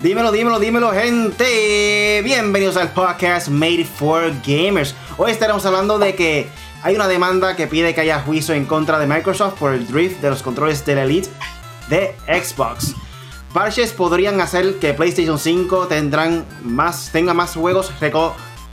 Dímelo, dímelo, dímelo, gente. Bienvenidos al podcast Made for Gamers. Hoy estaremos hablando de que hay una demanda que pide que haya juicio en contra de Microsoft por el drift de los controles de la Elite de Xbox. Parches podrían hacer que PlayStation 5 tendrán más, tenga más juegos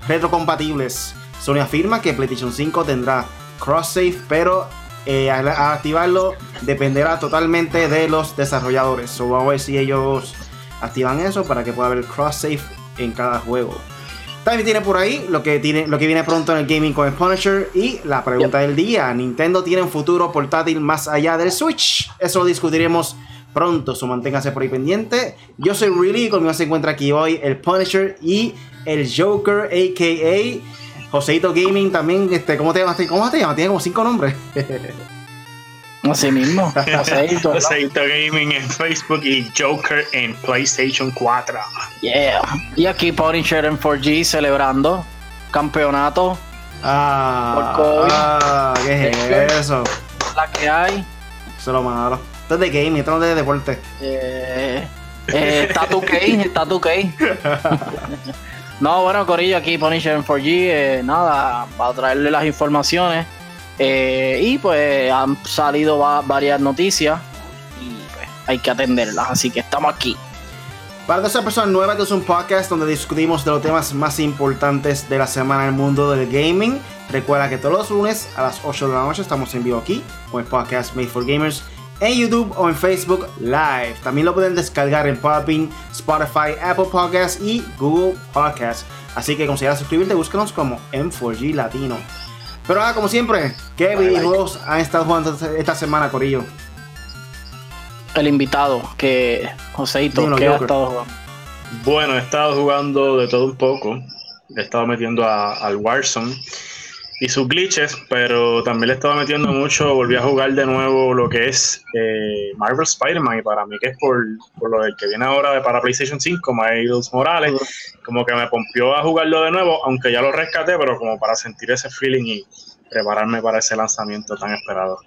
retrocompatibles. Sony afirma que PlayStation 5 tendrá cross-save, pero eh, al, activarlo dependerá totalmente de los desarrolladores. Vamos a ver si ellos activan eso para que pueda haber cross-save en cada juego. También tiene por ahí lo que, tiene, lo que viene pronto en el gaming con el Punisher y la pregunta del día. ¿Nintendo tiene un futuro portátil más allá del Switch? Eso lo discutiremos pronto, so manténgase por ahí pendiente. Yo soy Really, conmigo se encuentra aquí hoy el Punisher y el Joker, a.k.a. Joseito Gaming también. Este, ¿Cómo te llamas? ¿Cómo te llamas? Tiene como cinco nombres. Así mismo. Joseito, Gaming en Facebook y Joker en PlayStation 4. Yeah. Y aquí Punisher en 4G celebrando campeonato. Ah, ah ¿qué es eso? La que hay. Eso es lo malo. Esto es de gaming, esto no es de deporte. Eh, eh, está tu está tu No, bueno, Corillo, aquí Punisher en 4G. Eh, nada, para traerle las informaciones. Eh, y pues han salido varias noticias y pues hay que atenderlas, así que estamos aquí. Para esa persona nueva, este es un podcast donde discutimos de los temas más importantes de la semana en el mundo del gaming. Recuerda que todos los lunes a las 8 de la noche estamos en vivo aquí con el podcast Made for Gamers en YouTube o en Facebook Live. También lo pueden descargar en Podbean, Spotify, Apple Podcasts y Google Podcasts. Así que considera suscribirte, búscanos como M4G Latino. Pero ahora, como siempre, ¿qué videojuegos han estado jugando esta semana, Corillo? El invitado, que Joseito, ¿qué ha estado jugando? Bueno, he estado jugando de todo un poco. He estado metiendo al Warzone y sus glitches, pero también le estaba metiendo mucho, volví a jugar de nuevo lo que es eh, Marvel Spider-Man y para mí que es por, lo del que viene ahora de para PlayStation 5, Miles Morales, como que me pompió a jugarlo de nuevo, aunque ya lo rescaté, pero como para sentir ese feeling y prepararme para ese lanzamiento tan esperado.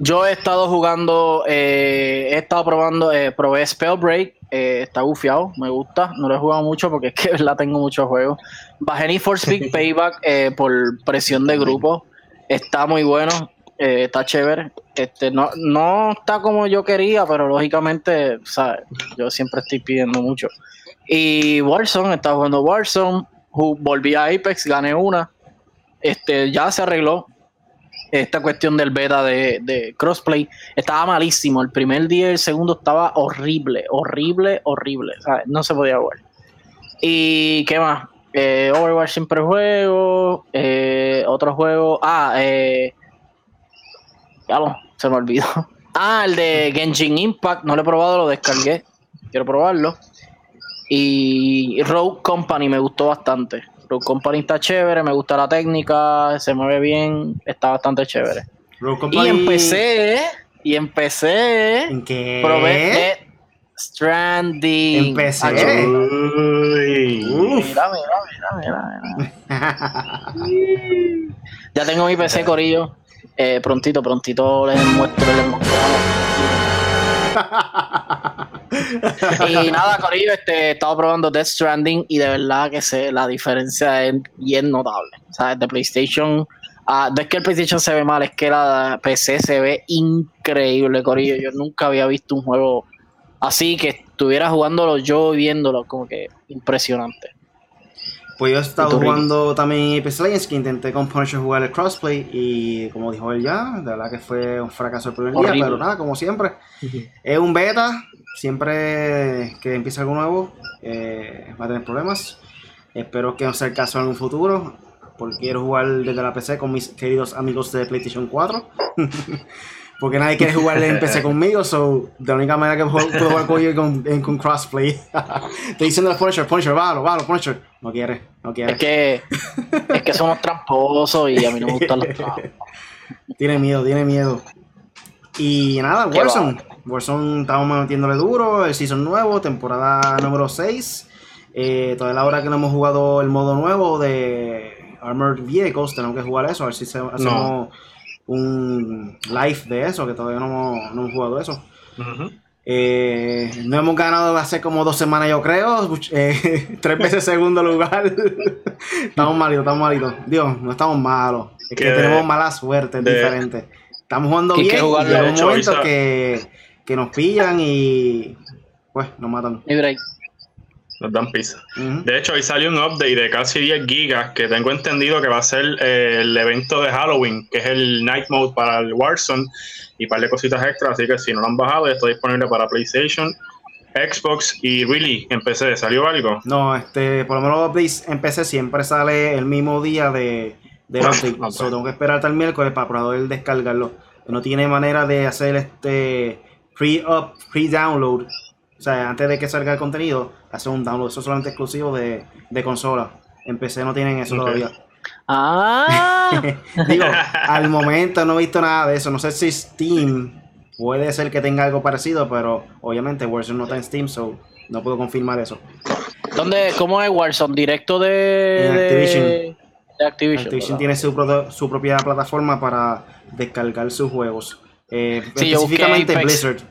Yo he estado jugando, eh, he estado probando, eh, probé Spellbreak, eh, está bufiado, me gusta, no lo he jugado mucho porque es que la tengo muchos juegos. Bajé Need for Speed Payback eh, por presión de grupo, está muy bueno, eh, está chévere. Este, no, no está como yo quería, pero lógicamente, ¿sabes? yo siempre estoy pidiendo mucho. Y Warzone, estaba jugando Warzone, volví a Apex, gané una, este, ya se arregló, esta cuestión del beta de, crossplay estaba malísimo. El primer día y el segundo estaba horrible, horrible, horrible. No se podía jugar. ¿Y qué más? Eh, Overwatch siempre juego. Eh, otro juego. Ah, eh. Se me olvidó. Ah, el de Genshin Impact. No lo he probado, lo descargué. Quiero probarlo. Y Rogue Company me gustó bastante. Rogue Company está chévere, me gusta la técnica, se mueve bien, está bastante chévere. Y empecé, y empecé. ¿En qué? Probé Stranding. Empecé. Mira, mira, mira, mira, ya tengo mi PC, Corillo. Eh, prontito, prontito les muestro, les muestro. y nada, Corillo, este, he estado probando Death Stranding y de verdad que sé, la diferencia es bien notable. O sea, de PlayStation, uh, no es que el PlayStation se ve mal, es que la PC se ve increíble, Corillo. Yo nunca había visto un juego así que estuviera jugándolo yo y viéndolo, como que impresionante. Pues yo he estado jugando también PC Legends, que intenté con Punisher jugar el crossplay y como dijo él ya, de verdad que fue un fracaso el primer día, pero nada, como siempre. Es un beta, siempre que empiece algo nuevo eh, va a tener problemas. Espero que no sea el caso en un futuro, porque quiero jugar desde la PC con mis queridos amigos de PlayStation 4. porque nadie quiere jugar en PC conmigo, so de la única manera que puedo jugar con ellos con, con crossplay. Estoy diciendo al Punisher, Punisher, válo, válo, Punisher. No quiere, no quiere. Es que, es que somos tramposos y a mí no me gustan los trampas. Tiene miedo, tiene miedo. Y nada, Warzone. Warzone estamos metiéndole duro, el season nuevo, temporada número 6. Eh, todavía la hora que no hemos jugado el modo nuevo de Armored Vehicles, tenemos que jugar eso, a ver si hacemos un live de eso, que todavía no hemos, jugado eso. Eh, no hemos ganado hace como dos semanas, yo creo. Eh, tres veces segundo lugar. estamos malitos, estamos malitos. Dios, no estamos malos. Es que, tenemos mala suerte, es diferente. Estamos jugando bien y hay un momento que, que, nos pillan y pues nos matan. Y break. Nos dan pizza. De hecho, hoy salió un update de casi 10 gigas que tengo entendido que va a ser eh, el evento de Halloween, que es el Night Mode para el Warzone y un par de cositas extras. Así que si no lo han bajado, ya está disponible para PlayStation, Xbox y Really en PC. ¿Salió algo? No, este, por lo menos updates en PC siempre sale el mismo día de, de update. Ah, tengo que esperar hasta el miércoles para poder descargarlo. No tiene manera de hacer este pre-up, pre-download o sea, antes de que salga el contenido, hace un download. Eso es solamente exclusivo de, de consola. En PC no tienen eso todavía. Ah. Digo, al momento no he visto nada de eso. No sé si Steam puede ser que tenga algo parecido, pero obviamente Warzone no está en Steam, so no puedo confirmar eso. ¿Dónde, ¿Cómo es Warzone? ¿Directo de, Activision? De Activision, Activision tiene su, su, propia plataforma para descargar sus juegos. Eh, específicamente Blizzard.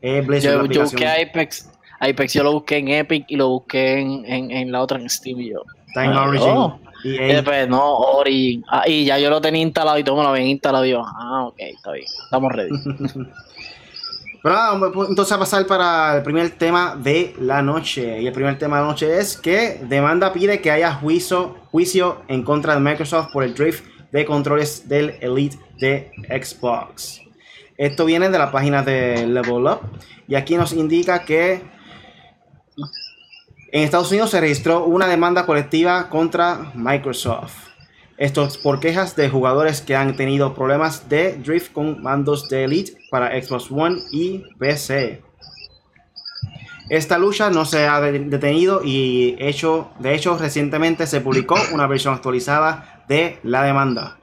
Es yo, busqué Apex, Apex yo lo busqué en Epic y lo busqué en, en, en la otra en Steam y yo. Está en ah, Origin. Oh. Y, después, no, Origin. Ah, y ya yo lo tenía instalado y todo me lo habían instalado y yo, ah, ok, está bien, estamos ready. Pero nada, pues, entonces a pasar para el primer tema de la noche. Y el primer tema de la noche es que demanda pide que haya juicio, juicio en contra de Microsoft por el drift de controles del Elite de Xbox. Esto viene de la página de Level Up y aquí nos indica que en Estados Unidos se registró una demanda colectiva contra Microsoft. Esto es por quejas de jugadores que han tenido problemas de drift con mandos de Elite para Xbox One y PC. Esta lucha no se ha detenido y hecho, de hecho recientemente se publicó una versión actualizada de la demanda.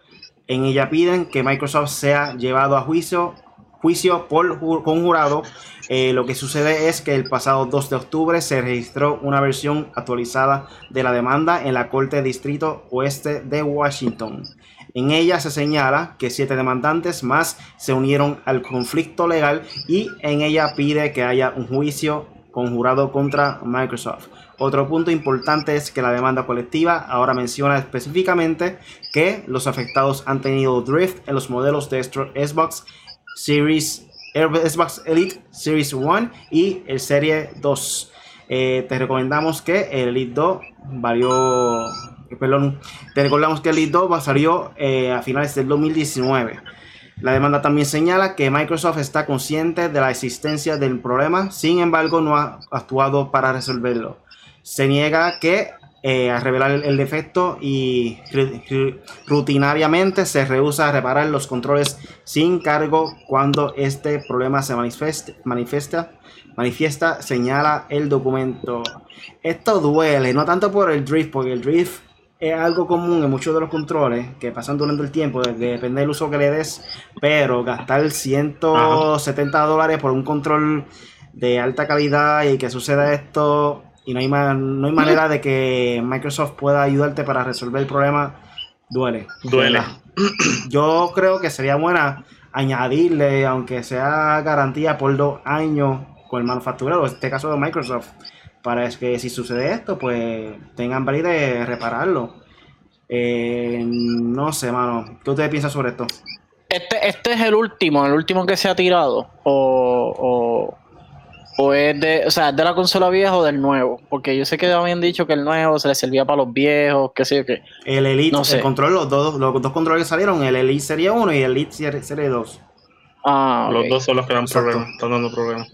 En ella piden que Microsoft sea llevado a juicio juicio por conjurado, eh, lo que sucede es que el pasado 2 de octubre se registró una versión actualizada de la demanda en la Corte Distrito Oeste de Washington. En ella se señala que siete demandantes más se unieron al conflicto legal y en ella pide que haya un juicio conjurado contra Microsoft. Otro punto importante es que la demanda colectiva ahora menciona específicamente que los afectados han tenido drift en los modelos de Xbox Series Xbox Elite Series 1 y el Serie 2. Eh, te recomendamos que el Elite 2 valió. Perdón, te recordamos que el Elite 2 salió eh, a finales del 2019. La demanda también señala que Microsoft está consciente de la existencia del problema, sin embargo no ha actuado para resolverlo. Se niega que eh, a revelar el, defecto y rutinariamente se rehúsa a reparar los controles sin cargo cuando este problema se manifiesta, manifiesta, señala el documento. Esto duele, no tanto por el drift, porque el drift es algo común en muchos de los controles que pasan durante el tiempo, depende del uso que le des, pero gastar 170 dólares por un control de alta calidad y que suceda esto y no hay, no hay manera de que Microsoft pueda ayudarte para resolver el problema, duele. Duele. Yo creo que sería buena añadirle, aunque sea garantía por dos años con el manufacturero, en este caso de Microsoft, para que si sucede esto, pues tengan validez de repararlo. Eh, no sé, mano. ¿Qué ustedes piensan sobre esto? Este, este es el último, el último que se ha tirado. O, ¿O es de, o sea, de la consola vieja o del nuevo? Porque yo sé que habían dicho que el nuevo se le servía para los viejos, qué sé yo qué. El Elite, el control, los dos, los dos controles que salieron, el Elite Serie 1 y el Elite Serie 2. Ah, Los dos son los que dan problemas, están dando problemas.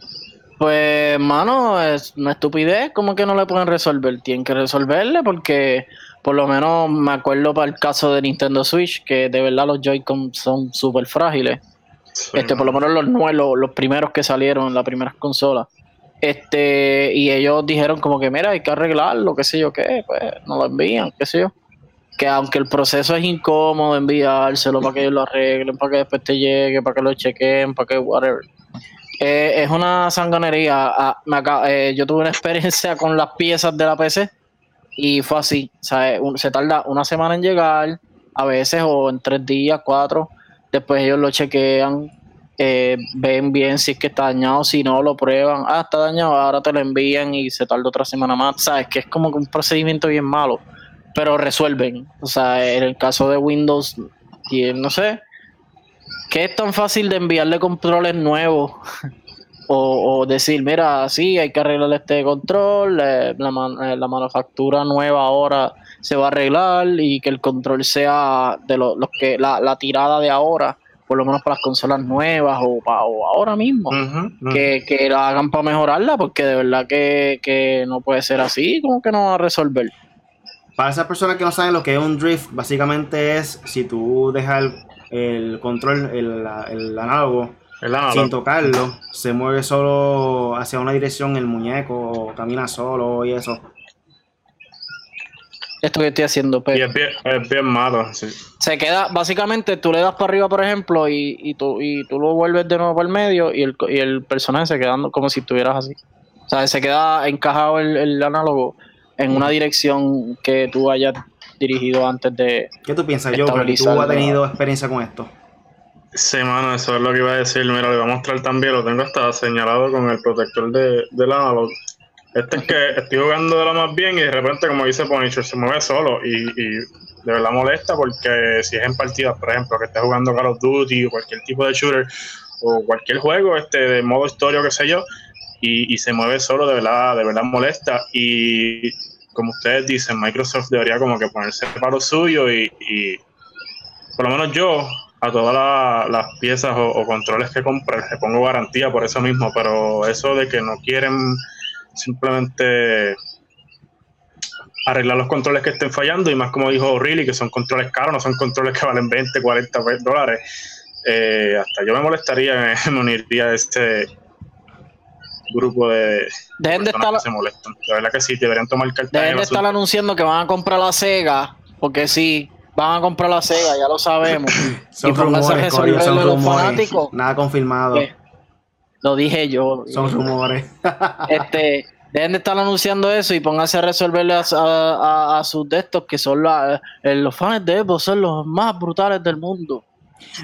Pues, mano, es una estupidez, como que no le pueden resolver? Tienen que resolverle porque, por lo menos, me acuerdo para el caso de Nintendo Switch, que de verdad los Joy-Con son súper frágiles este, por lo menos los nuevos, los primeros que salieron en las primeras consolas. Este, y ellos dijeron como que mira, hay que arreglarlo, qué sé yo qué, pues no lo envían, qué sé yo. Que aunque el proceso es incómodo enviárselo para que ellos lo arreglen, para que después te llegue, para que lo chequen, para que whatever. Eh, es una sangonería. Ah, eh, yo tuve una experiencia con las piezas de la PC y fue así. O sea, se tarda una semana en llegar, a veces, o en tres días, cuatro Después ellos lo chequean. eh, ven bien si es que está dañado, si no lo prueban, ah, está dañado, ahora te lo envían y se tarda otra semana más, sabes que es como un procedimiento bien malo, pero resuelven, o sea, en el caso de Windows, y no sé, que es tan fácil de enviarle controles nuevos o, decir, mira, sí, hay que arreglar este control, eh, la, la manufactura nueva ahora se va a arreglar y que el control sea de los que la tirada de ahora por lo menos para las consolas nuevas o, para, ahora mismo, Que, que, la hagan para mejorarla, porque de verdad que, no puede ser así, como que no va a resolver. Para esas personas que no saben lo que es un drift, básicamente es si tú dejas el, control, el, análogo, sin tocarlo, se mueve solo hacia una dirección el muñeco, camina solo y eso esto que estoy haciendo. Pero y es bien, malo. Se queda, básicamente, tú le das para arriba, por ejemplo, y, y, tú, y tú lo vuelves de nuevo para el medio y el, y el personaje se queda como si estuvieras así. O sea, se queda encajado el, el análogo en una dirección que tú hayas dirigido antes de. ¿Qué tú piensas, yo? ¿Tú has tenido experiencia con esto? Sí, mano, eso es lo que iba a decir. Mira, le voy a mostrar también, lo tengo hasta señalado con el protector de, del análogo. Este es que estoy jugando de lo más bien y de repente, como dice Punisher, se mueve solo y, de verdad molesta porque si es en partidas, por ejemplo, que estés jugando Call of Duty o cualquier tipo de shooter o cualquier juego este de modo historia o qué sé yo, y, se mueve solo, de verdad, de verdad molesta. Y como ustedes dicen, Microsoft debería como que ponerse para lo suyo y, por lo menos yo a todas las piezas o, o controles que compré le pongo garantía por eso mismo, pero eso de que no quieren simplemente arreglar los controles que estén fallando y más como dijo O'Reilly, que son controles caros, no son controles que valen 20, 40 dólares. Eh, hasta yo me molestaría, me uniría a este grupo de, Dejen de estar, que se molestan. La verdad que sí, deberían tomar carta. Dejen de estar anunciando que van a comprar la Sega, porque sí, van a comprar la Sega, ya lo sabemos. son rumores, son rumores, nada confirmado. Lo dije yo. Son rumores. este, dejen de estar anunciando eso y pónganse a resolverle a, sus textos que son eh, los fans de Evo, son los más brutales del mundo.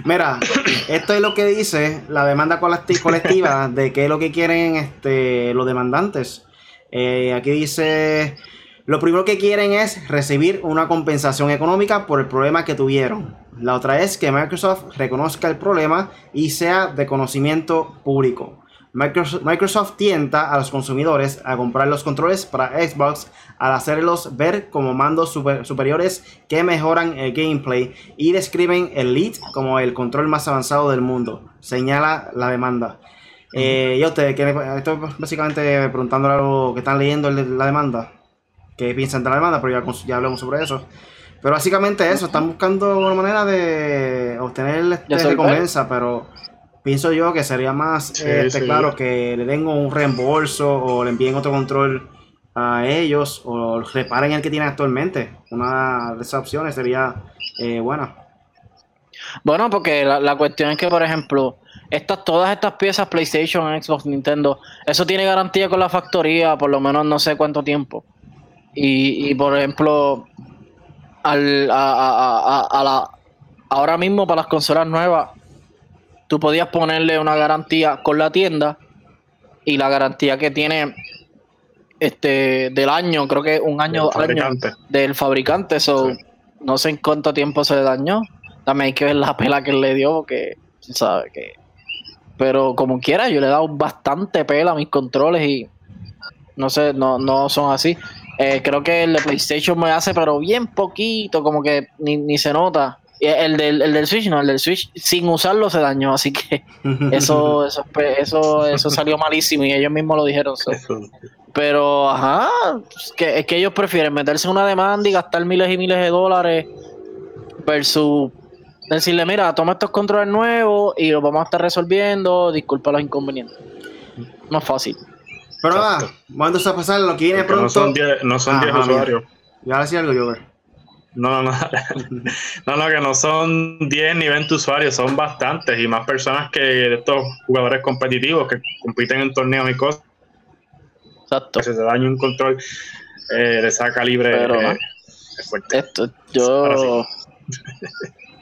Mira, esto es lo que dice la demanda colectiva de qué es lo que quieren este, los demandantes. Eh, aquí dice, lo primero que quieren es recibir una compensación económica por el problema que tuvieron. La otra es que Microsoft reconozca el problema y sea de conocimiento público. Microsoft, tienta a los consumidores a comprar los controles para Xbox al hacerlos ver como mandos superiores que mejoran el gameplay y describen el Elite como el control más avanzado del mundo, señala la demanda. Eh, y que estoy básicamente preguntándole a los que están leyendo la demanda, qué piensan de la demanda, pero ya, ya hablamos sobre eso. Pero básicamente eso, están buscando una manera de obtener este recompensa, pero pienso yo que sería más este, claro que le den un reembolso o le envíen otro control a ellos o reparen el que tienen actualmente. Una de esas opciones sería eh, buena. Bueno, porque la, cuestión es que, por ejemplo, estas, todas estas piezas, PlayStation, Xbox, Nintendo, eso tiene garantía con la factoría por lo menos no sé cuánto tiempo. Y, y por ejemplo, al, a, la, ahora mismo para las consolas nuevas, tú podías ponerle una garantía con la tienda y la garantía que tiene este del año, creo que un año, del fabricante. Eso no sé en cuánto tiempo se le dañó. También hay que ver la pela que le dio, porque sabe que. Pero como quiera, yo le he dado bastante pela a mis controles y no sé, no, no son así. Eh, creo que el de PlayStation me hace, pero bien poquito, como que ni, se nota. El del, el del Switch, no, el del Switch sin usarlo se dañó, así que eso, eso, eso, eso salió malísimo y ellos mismos lo dijeron. Pero, ajá, es que, es que ellos prefieren meterse en una demanda y gastar miles y miles de dólares versus decirle, mira, toma estos controles nuevos y los vamos a estar resolviendo, disculpa los inconvenientes. No es fácil. Pero nada, vamos a pasar lo que viene pronto. No son 10 no son diez usuarios. Ya decía algo yo, no, no, no, no, que no son 10 ni 20 usuarios, son bastantes y más personas que estos jugadores competitivos que compiten en torneos y cosas. Exacto. Que se daña un control eh, de esa calibre Pero, eh, fuerte. Esto, yo.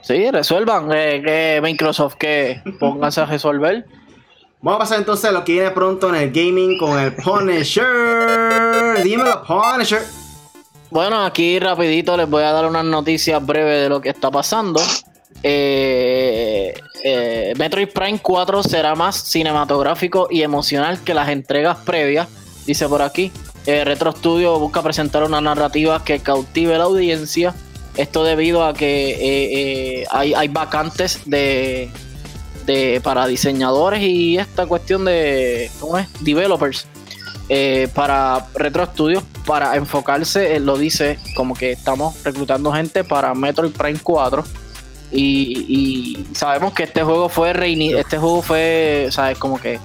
Sí, resuelvan. Eh, que Microsoft que pónganse a resolver. Vamos a pasar entonces a lo que viene pronto en el gaming con el Punisher. Dímelo, Punisher. Bueno, aquí rapidito les voy a dar unas noticias breves de lo que está pasando. Eh, eh, Metroid Prime 4 será más cinematográfico y emocional que las entregas previas, dice por aquí. Eh, Retro Studio busca presentar una narrativa que cautive la audiencia. Esto debido a que hay, hay, vacantes de, de, para diseñadores y esta cuestión de ¿cómo es? developers para Retro Studios para enfocarse, lo dice como que estamos reclutando gente para Metroid Prime 4 y, sabemos que este juego fue este juego fue, ¿sabes? Como que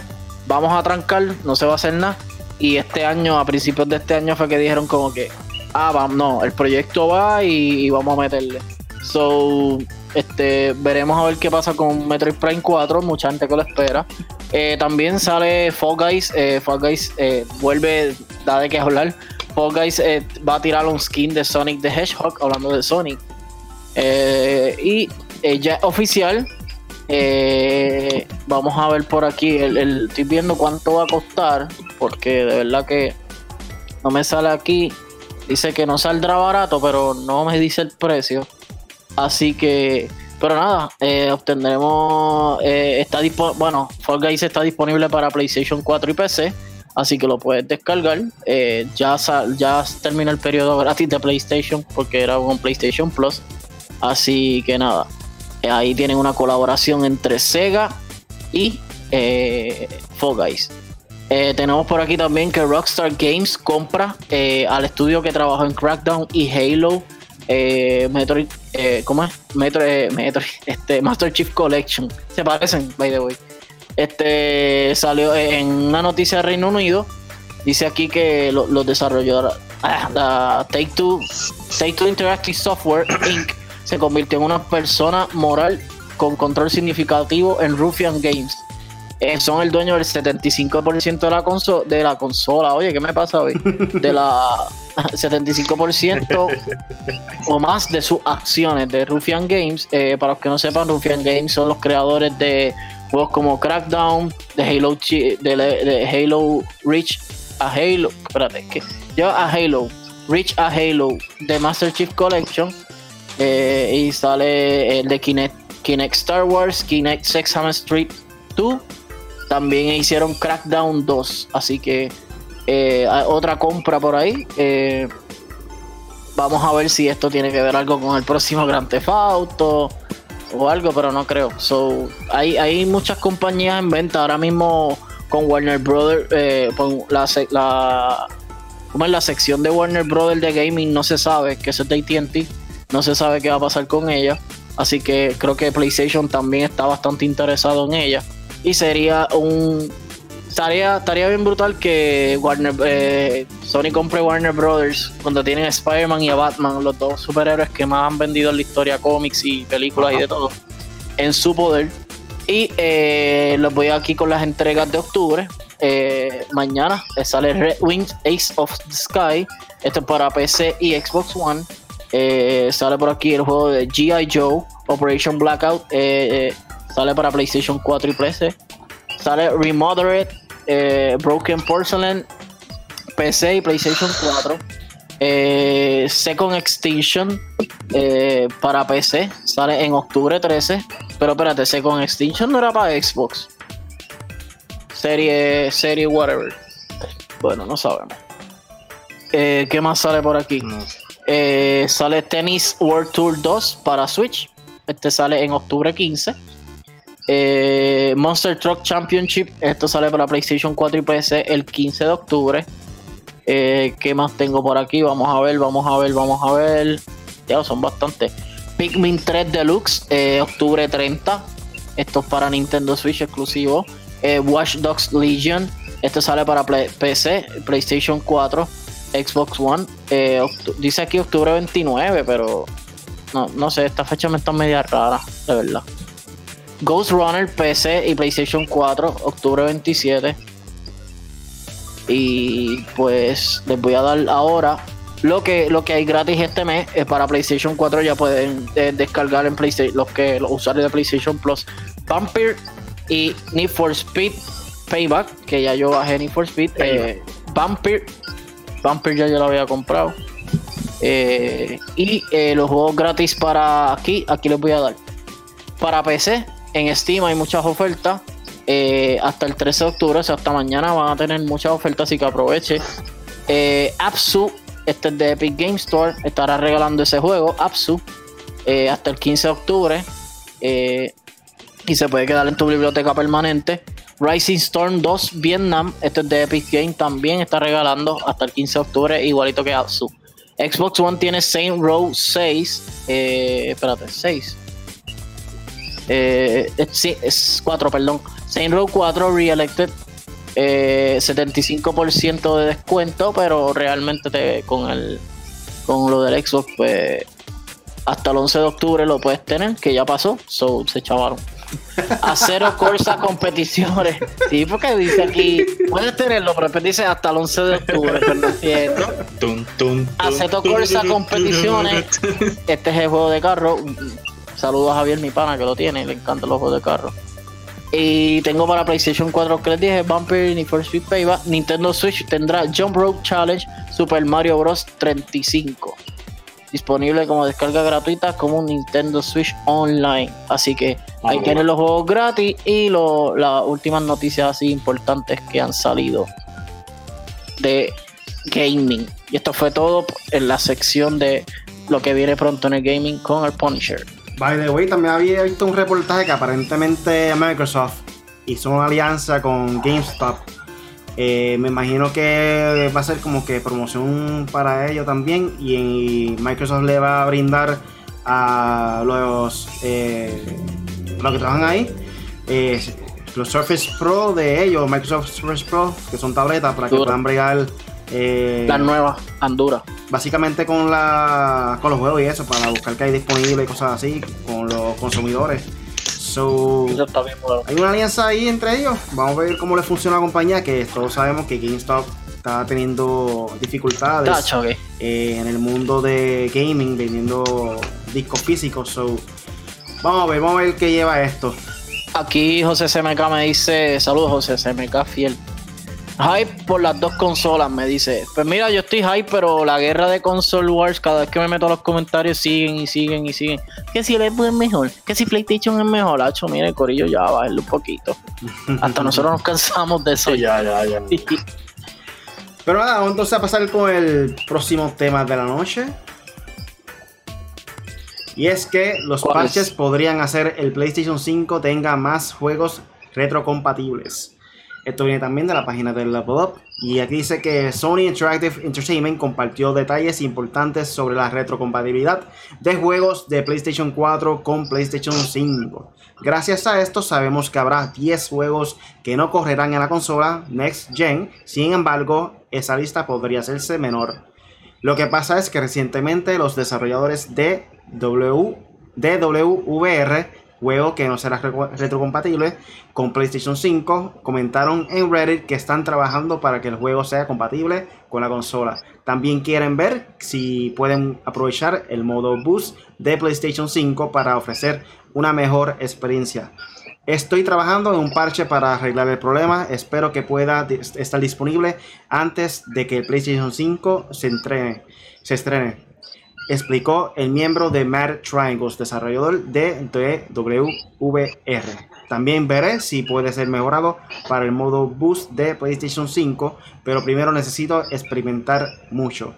vamos a trancar, no se va a hacer nada. Y este año, a principios de este año, fue que dijeron como que, ah, vamos, no, el proyecto va y, vamos a meterle. So, este, veremos a ver qué pasa con Metroid Prime 4, mucha gente que lo espera. Eh, también sale Fall Guys, eh, Fall Guys eh, vuelve, da de qué hablar. Fall Guys va a tirar un skin de Sonic the Hedgehog, hablando de Sonic. Eh, y eh, ya oficial. Eh, vamos a ver por aquí. El, estoy viendo cuánto va a costar. Porque de verdad que no me sale aquí. Dice que no saldrá barato, pero no me dice el precio. Así que, pero nada, obtendremos. está bueno, Fall Guys está disponible para PlayStation 4 y PC. Así que lo puedes descargar. ya, ya termina el periodo gratis de PlayStation porque era un PlayStation Plus. Así que nada, ahí tienen una colaboración entre Sega y eh, Fall Guys. Eh, tenemos por aquí también que Rockstar Games compra eh, al estudio que trabajó en Crackdown y Halo. Eh, Metroid, ¿cómo es? Metroid, Metroid, este, Master Chief Collection. Se parecen, by the way. Este salió en una noticia de Reino Unido. Dice aquí que los desarrolladores ah, Take Two, Take Two Interactive Software Inc se convirtió en una persona moral con control significativo en Ruffian Games. Eh, son el dueño del 75% de la, consola de la consola. Oye, ¿qué me pasa hoy? De la 75% o más de sus acciones de Ruffian Games. Eh, para los que no sepan, Ruffian Games son los creadores de juegos como Crackdown, de Halo, de, Halo Reach a Halo. Espérate, que lleva a Halo, Reach a Halo, de Master Chief Collection eh, y sale el de Kinect, Kinect Star Wars, Kinect Sexham Street 2. También hicieron Crackdown 2. Así que eh, otra compra por ahí. Eh, vamos a ver si esto tiene que ver algo con el próximo Theft Auto o algo, pero no creo. So, hay, hay muchas compañías en venta ahora mismo con Warner Brothers, con la, como en la sección de Warner Brothers de gaming no se sabe que es de AT&T no se sabe qué va a pasar con ella. Así que creo que PlayStation también está bastante interesado en ella. Y sería un. Estaría, estaría bien brutal que Warner, eh, Sony compre Warner Brothers cuando tienen a Spider-Man y a Batman, los dos superhéroes que más han vendido en la historia, cómics y películas y de todo, en su poder. Y eh, los voy aquí con las entregas de octubre. Eh, mañana sale Red Wings Ace of the Sky. Esto es para PC y Xbox One. Eh, sale por aquí el juego de G.I. Joe, Operation Blackout. Eh, eh, sale para PlayStation 4 y PC. Sale Remothered, Broken Porcelain, PC y PlayStation 4. Second Extinction para PC. Sale en octubre 13. Pero espérate, Second Extinction no era para Xbox. Serie, serie whatever. Bueno, no sabemos. ¿Qué más sale por aquí? Eh, sale Tennis World Tour 2 para Switch. Este sale en octubre 15. Eh, Monster Truck Championship. Esto sale para PlayStation 4 y PC el 15 de octubre. Eh, ¿Qué más tengo por aquí? Vamos a ver, vamos a ver, vamos a ver. Ya son bastantes. Pikmin 3 Deluxe, octubre 30. Esto es para Nintendo Switch exclusivo. Watch Dogs Legion. Esto sale para PC, PlayStation 4 Xbox One. Eh, dice aquí octubre 29, pero no, no sé, esta fecha me está media rara, de verdad. Ghost Runner PC y PlayStation 4, octubre 27. Y pues les voy a dar ahora Lo que, lo que hay gratis este mes es para PlayStation 4 ya pueden eh, descargar en PlayStation los que los usuarios de PlayStation Plus Vampire y Need for Speed Payback, que ya yo bajé Need for Speed. Eh, Vampire, Vampire ya yo lo había comprado. Eh, y eh, los juegos gratis para aquí, aquí les voy a dar. Para PC, en Steam hay muchas ofertas. eh, hasta el 13 de octubre, o sea, hasta mañana van a tener muchas ofertas, así que aproveche. Eh, Apsu, este es de Epic Game Store, estará regalando ese juego, Apsu, eh, hasta el 15 de octubre. eh, y se puede quedar en tu biblioteca permanente. Rising Storm 2 Vietnam, este es de Epic Game, también está regalando hasta el 15 de octubre, igualito que Apsu. Xbox One tiene Saint Row 6. Eh, espérate, 6. Eh, sí, es 4, perdón. Saint Row 4 Reelected. Eh, 75% de descuento, pero realmente te, con el con lo del Xbox, pues hasta el 11 de octubre lo puedes tener, que ya pasó, so se chavaron. Acero Corsa competiciones. Sí, porque dice aquí, puedes tenerlo, pero después dice hasta el 11 de octubre, pero no es cierto. Aceto Corsa competiciones. Este es el juego de carro. Saludos a Javier, mi pana, que lo tiene, le encantan los juegos de carro. Y tengo para PlayStation 4 que les dije, Vampire, Need for Speed Payback. Nintendo Switch tendrá Jump Rope Challenge Super Mario Bros. 35. Disponible como descarga gratuita como un Nintendo Switch Online. Así que ahí Ah, tienen los juegos gratis y lo- las últimas noticias así importantes que han salido de gaming. Y esto fue todo en la sección de lo que viene pronto en el gaming con el Punisher. By the way, también había visto un reportaje que aparentemente Microsoft hizo una alianza con GameStop. Eh, me imagino que va a ser como que promoción para ello también. Y Microsoft le va a brindar a los, eh, los que trabajan ahí eh, los Surface Pro de ellos, Microsoft Surface Pro, que son tabletas para que puedan bregar. Eh, Las nuevas, Honduras. básicamente con la con los juegos y eso para buscar que hay disponible y cosas así con los consumidores so Eso está bien bueno. hay una alianza ahí entre ellos vamos a ver cómo le funciona la compañía que todos sabemos que GameStop está teniendo dificultades Tacho, eh, en el mundo de gaming vendiendo discos físicos so vamos a ver vamos a ver qué lleva esto Aquí José CMK me dice, saludos José CMK fiel. Hype por las dos consolas, me dice. Pues mira, yo estoy hype, pero la guerra de console wars, cada vez que me meto a los comentarios, siguen y siguen y siguen. Que si el Xbox es mejor, que si PlayStation es mejor, hacho, mire, el corillo ya bájale un poquito. Hasta nosotros nos cansamos de eso ya, ya, ya. pero nada vamos entonces a pasar con el próximo tema de la noche Y es que los parches podrían hacer el PlayStation 5 tenga más juegos retrocompatibles. Esto viene también de la página del Level Up. Y aquí dice que Sony Interactive Entertainment compartió detalles importantes sobre la retrocompatibilidad de juegos de PlayStation 4 con PlayStation 5. Gracias a esto sabemos que habrá 10 juegos que no correrán en la consola Next Gen. Sin embargo, esa lista podría hacerse menor. Lo que pasa es que recientemente los desarrolladores de W, juego que no será re- retrocompatible con PlayStation 5, comentaron en Reddit que están trabajando para que el juego sea compatible con la consola. También quieren ver si pueden aprovechar el modo boost de PlayStation 5 para ofrecer una mejor experiencia. Estoy trabajando en un parche para arreglar el problema. Espero que pueda estar disponible antes de que el PlayStation 5 se entrene, se estrene. Explicó el miembro de Mad Triangles, desarrollador de DWVR. También veré si puede ser mejorado para el modo boost de PlayStation 5, pero primero necesito experimentar mucho.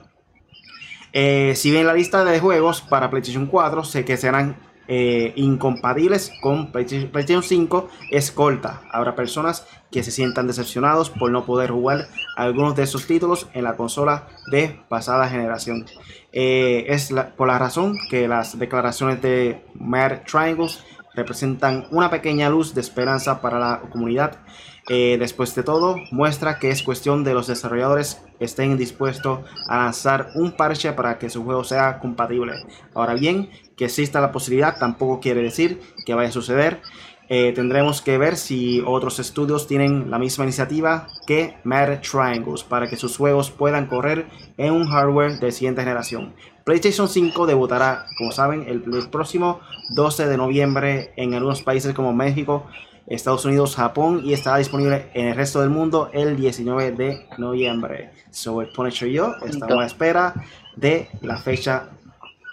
Eh, si bien la lista de juegos para PlayStation 4 sé que serán eh, incompatibles con PlayStation PlayStation 5 es corta. Habrá personas que se sientan decepcionados por no poder jugar algunos de esos títulos en la consola de pasada generación. Eh, es por la razón que las declaraciones de Mad Triangles representan una pequeña luz de esperanza para la comunidad. Eh, después de todo, muestra que es cuestión de los desarrolladores estén dispuestos a lanzar un parche para que su juego sea compatible. Ahora bien, que exista la posibilidad tampoco quiere decir que vaya a suceder. Eh, tendremos que ver si otros estudios tienen la misma iniciativa que Mad Triangles para que sus juegos puedan correr en un hardware de siguiente generación. PlayStation 5 debutará, como saben, el, el próximo 12 de noviembre en algunos países como México, Estados Unidos, Japón y estará disponible en el resto del mundo el 19 de noviembre. So, el Punisher y yo estamos a espera de la fecha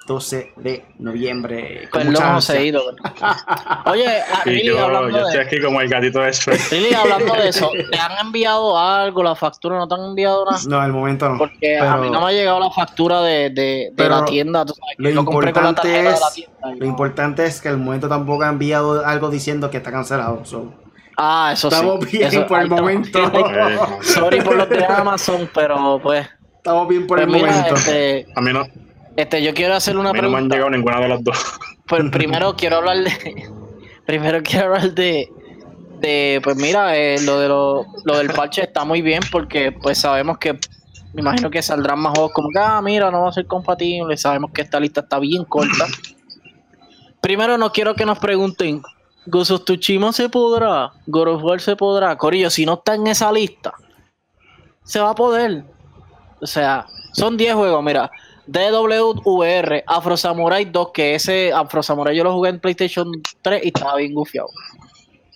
12 de noviembre. Con Perdón, mucha ansia. Ido. Oye, ah, Sí, Lili, yo, hablando yo estoy de, aquí como el gatito de Shrek. Lili, hablando de eso, ¿te han enviado algo? ¿La factura no te han enviado nada? No, al momento no. Porque a mí no me ha llegado la factura de, de, de Pero la tienda. Tú sabes, que lo importante la es- tienda. y Lo no. importante es que al momento tampoco ha enviado algo diciendo que está cancelado. so, Ah, eso estamos sí. bien Eso- por el momento. Sorry por los de Amazon, pero pues. Estamos bien por pues el mira, momento. este, a mí no, este, yo quiero hacer a una mí no me han llegado ninguna de las dos. Pues primero quiero hablar de. Primero quiero hablar de. de pues mira, eh, lo de lo, lo del parche está muy bien porque pues sabemos que. Me imagino que saldrán más juegos como que, ah, mira, no va a ser compatible. Sabemos que esta lista está bien corta. Primero, no quiero que nos pregunten, Ghost se podrá, God of War se podrá. Corillo, si no está en esa lista, se va a poder. O sea, son 10 juegos, mira. DWVR, Afro Samurai 2, que ese Afro Samurai yo lo jugué en PlayStation 3 y estaba bien gufiado.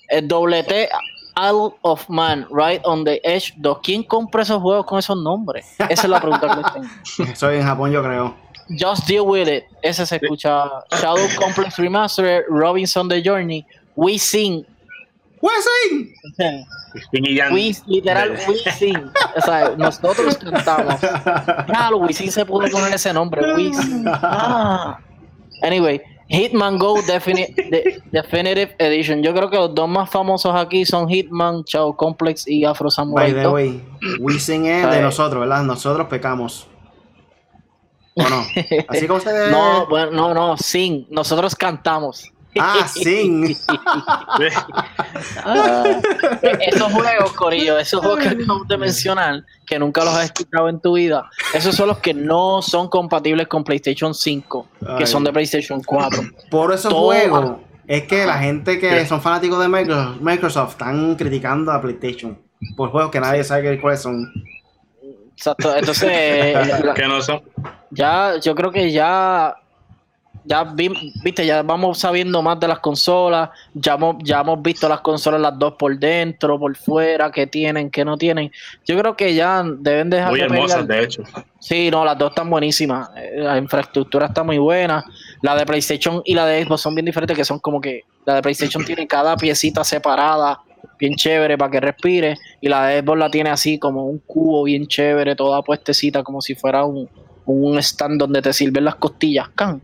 El WT Isle of Man, Right on the Edge 2. ¿Quién compra esos juegos con esos nombres? Esa es la pregunta que les tengo. Soy en Japón, yo creo. Just Deal With It, ese se escucha. Shadow Complex Remastered, Robinson The Journey, We Sing. ¡Wesley! Sting y Jan. We, literal, We Sing. O sea, nosotros cantamos. Claro, We Sing se pudo poner ese nombre, We Sing. Ah. Anyway, Hitman Go Defini- de- Definitive Edition. Yo creo que los dos más famosos aquí son Hitman, Shadow Complex y Afro Samurai. By the 2. way, Wisin es de nosotros, ¿verdad? Nosotros pecamos. ¿O no? Así como se No, bueno, no, no, Sing. Nosotros cantamos. Ah, sing. Ah, esos juegos, Corillo, esos juegos que acabamos de mencionar, que nunca los has escuchado en tu vida, esos son los que no son compatibles con PlayStation 5, que Ay. son de PlayStation 4. Por esos Todo- juegos es que la gente que ¿Qué? son fanáticos de Microsoft, Microsoft están criticando a PlayStation por juegos que nadie sabe qué- cuáles son. Exacto, entonces, la- que no son. ya, yo creo que ya, ya vi- viste, ya vamos sabiendo más de las consolas, ya hemos, ya hemos visto las consolas las dos por dentro, por fuera, qué tienen, qué no tienen. Yo creo que ya deben dejar Muy de hermosas, de hecho. Sí, no, las dos están buenísimas. Eh, La infraestructura está muy buena. La de PlayStation y la de Xbox son bien diferentes, que son como que la de PlayStation tiene cada piecita separada, bien chévere para que respire, y la de Xbox la tiene así como un cubo bien chévere, toda puestecita, como si fuera un, un stand donde te sirven las costillas. Can.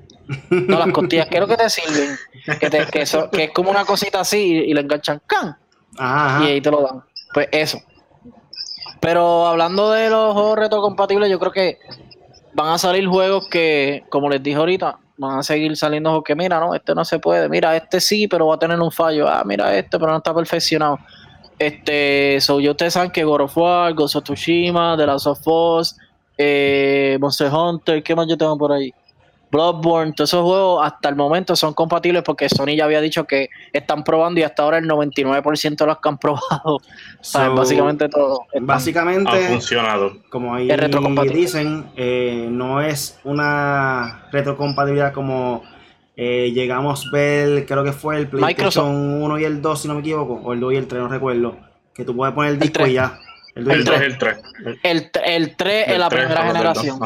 No, las costillas, ¿qué es lo que te sirven? Que, te- que, eso- que es como una cosita así y, y le enganchan. Can Ajá. y ahí te lo dan. Pues eso. Pero hablando de los juegos retrocompatibles, yo creo que van a salir juegos que, como les dije ahorita, van a seguir saliendo juegos que, mira, no, este no se puede, mira, este sí, pero va a tener un fallo, ah, mira este, pero no está perfeccionado. Este, so, ya ustedes saben que God of War, Ghost of Tsushima, The Last of Us, eh, Monster Hunter, ¿qué más yo tengo por ahí? Bloodborne, todos esos juegos hasta el momento son compatibles porque Sony ya había dicho que están probando y hasta ahora el 99% de los que han probado, ¿sabes? So, básicamente todo. están- Ha Básicamente, funcionado. como ahí dicen, eh, no es una retrocompatibilidad como eh, llegamos a ver, creo que fue el PlayStation 1 y el 2, si no me equivoco, o el 2 y el 3, no recuerdo, que tú puedes poner el disco 3. y ya. El 2 y El el 3, 3. el 3. el, el 3 es la primera generación.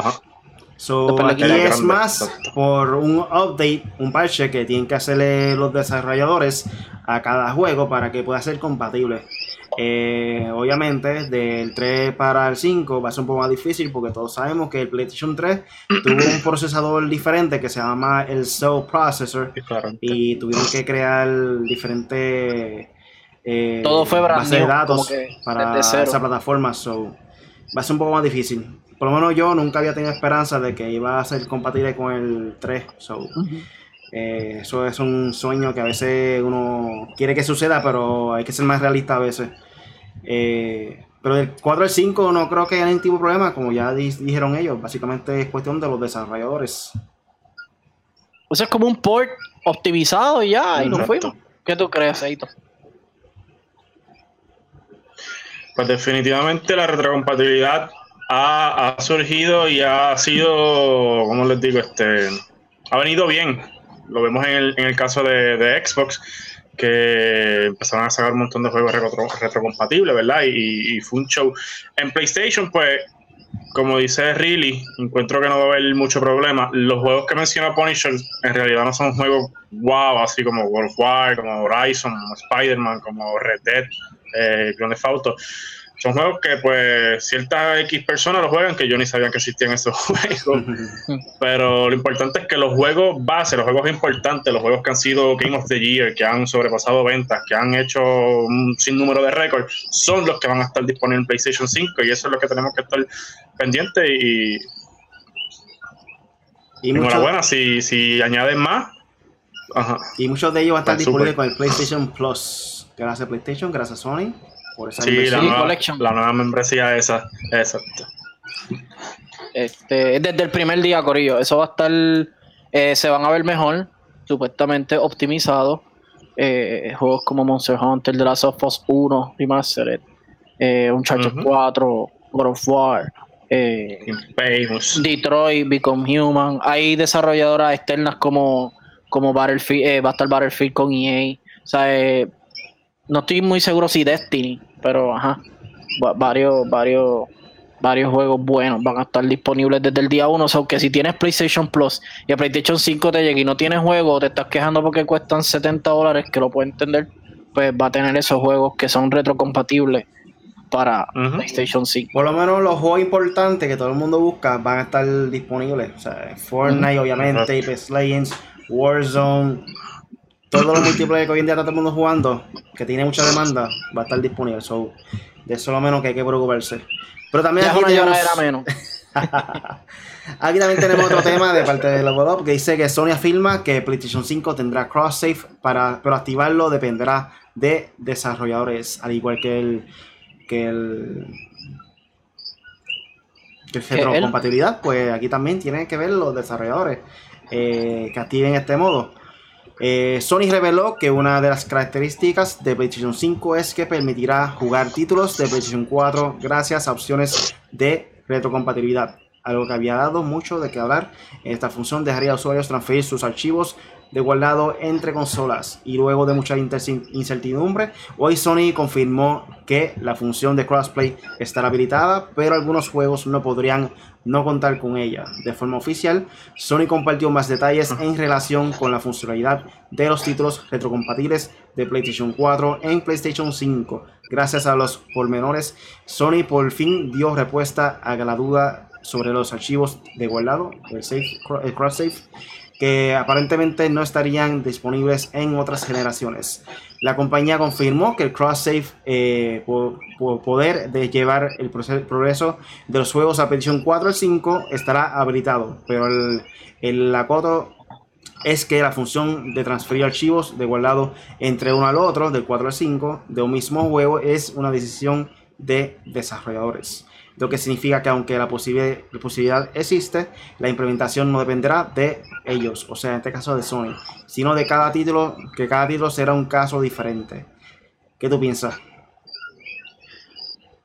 So, aquí es grande, más por un update, un parche que tienen que hacerle los desarrolladores a cada juego para que pueda ser compatible. Eh, obviamente, del 3 para el 5 va a ser un poco más difícil porque todos sabemos que el PlayStation 3 tuvo un procesador diferente que se llama el Cell Processor y tuvieron que crear diferentes eh, Todo fue brand bases de datos para esa plataforma. So, va a ser un poco más difícil. Por lo menos yo nunca había tenido esperanza de que iba a ser compatible con el 3. So, eh, eso es un sueño que a veces uno quiere que suceda, pero hay que ser más realista a veces. Eh, pero del 4 al 5 no creo que haya ningún tipo de problema, como ya di- dijeron ellos. Básicamente es cuestión de los desarrolladores. O sea, es como un port optimizado y ya, y nos fuimos. ¿Qué tú crees, Eito? Pues definitivamente la retrocompatibilidad ha, surgido y ha sido, ¿cómo les digo? Este, ha venido bien. Lo vemos en el, en el caso de, Xbox, que empezaron a sacar un montón de juegos retrocompatibles, ¿verdad? Y, y, fue un show. En PlayStation, pues, como dice Riley, encuentro que no va a haber mucho problema. Los juegos que menciona Punisher en realidad no son juegos wow, así como World War, como Horizon, como Spider-Man, como Red Dead, eh, Grand son juegos que pues ciertas X personas lo juegan que yo ni sabía que existían esos juegos. Pero lo importante es que los juegos base, los juegos importantes, los juegos que han sido Game of the Year, que han sobrepasado ventas, que han hecho un sinnúmero de récords, son los que van a estar disponibles en PlayStation 5 y eso es lo que tenemos que estar pendientes y, y enhorabuena, si, si añaden más. Y muchos de ellos van a estar disponibles con el PlayStation Plus. Gracias PlayStation, gracias a Sony sí, la nueva, la nueva, membresía esa, exacto. Este, desde el primer día, Corillo, eso va a estar, eh, se van a ver mejor, supuestamente optimizado. Eh, juegos como Monster Hunter, The Last of Us 1, Remastered, eh, Uncharted 4, God of War, eh, Detroit, Become Human. Hay desarrolladoras externas como, como Battlefield, eh, va a estar Battlefield con EA. O sea, no estoy muy seguro si Destiny, pero ajá, varios, varios, varios juegos buenos van a estar disponibles desde el día 1. O sea, que si tienes PlayStation Plus y a PlayStation 5 te llega y no tienes juego, te estás quejando porque cuestan 70 dólares, que lo puedo entender, pues va a tener esos juegos que son retrocompatibles para PlayStation 5. Por lo menos los juegos importantes que todo el mundo busca van a estar disponibles. O sea, Fortnite, obviamente, Apex Legends, Warzone, todos los multiplayer que hoy en día está todo el mundo jugando, que tiene mucha demanda, va a estar disponible. So, de eso lo menos que hay que preocuparse. Pero también aquí tenemos... menos. aquí también tenemos otro tema de parte de Level Up que dice que Sony afirma que PlayStation 5 tendrá cross-save, para, pero activarlo dependerá de desarrolladores, al igual que el que el que retrocompatibilidad, pues aquí también tienen que ver los desarrolladores eh, que activen este modo. Eh, Sony reveló que una de las características de PlayStation 5 es que permitirá jugar títulos de PlayStation 4 gracias a opciones de retrocompatibilidad, algo que había dado mucho de qué hablar. Esta función dejaría a usuarios transferir sus archivos de guardado entre consolas y luego de mucha incertidumbre, hoy Sony confirmó que la función de crossplay estará habilitada, pero algunos juegos no podrían no contar con ella. De forma oficial, Sony compartió más detalles en relación con la funcionalidad de los títulos retrocompatibles de PlayStation 4 en PlayStation 5. Gracias a los pormenores, Sony por fin dio respuesta a la duda sobre los archivos de guardado, el, el cross save que aparentemente no estarían disponibles en otras generaciones. La compañía confirmó que el cross-save eh, por, poder de llevar el progreso de los juegos a petición 4 al 5 estará habilitado, pero el, el acoto es que la función de transferir archivos de guardado entre uno al otro, del 4 al 5, de un mismo juego, es una decisión de desarrolladores lo que significa que aunque la, posibilidad existe, la implementación no dependerá de ellos, o sea, en este caso de Sony, sino de cada título, que cada título será un caso diferente. ¿Qué tú piensas?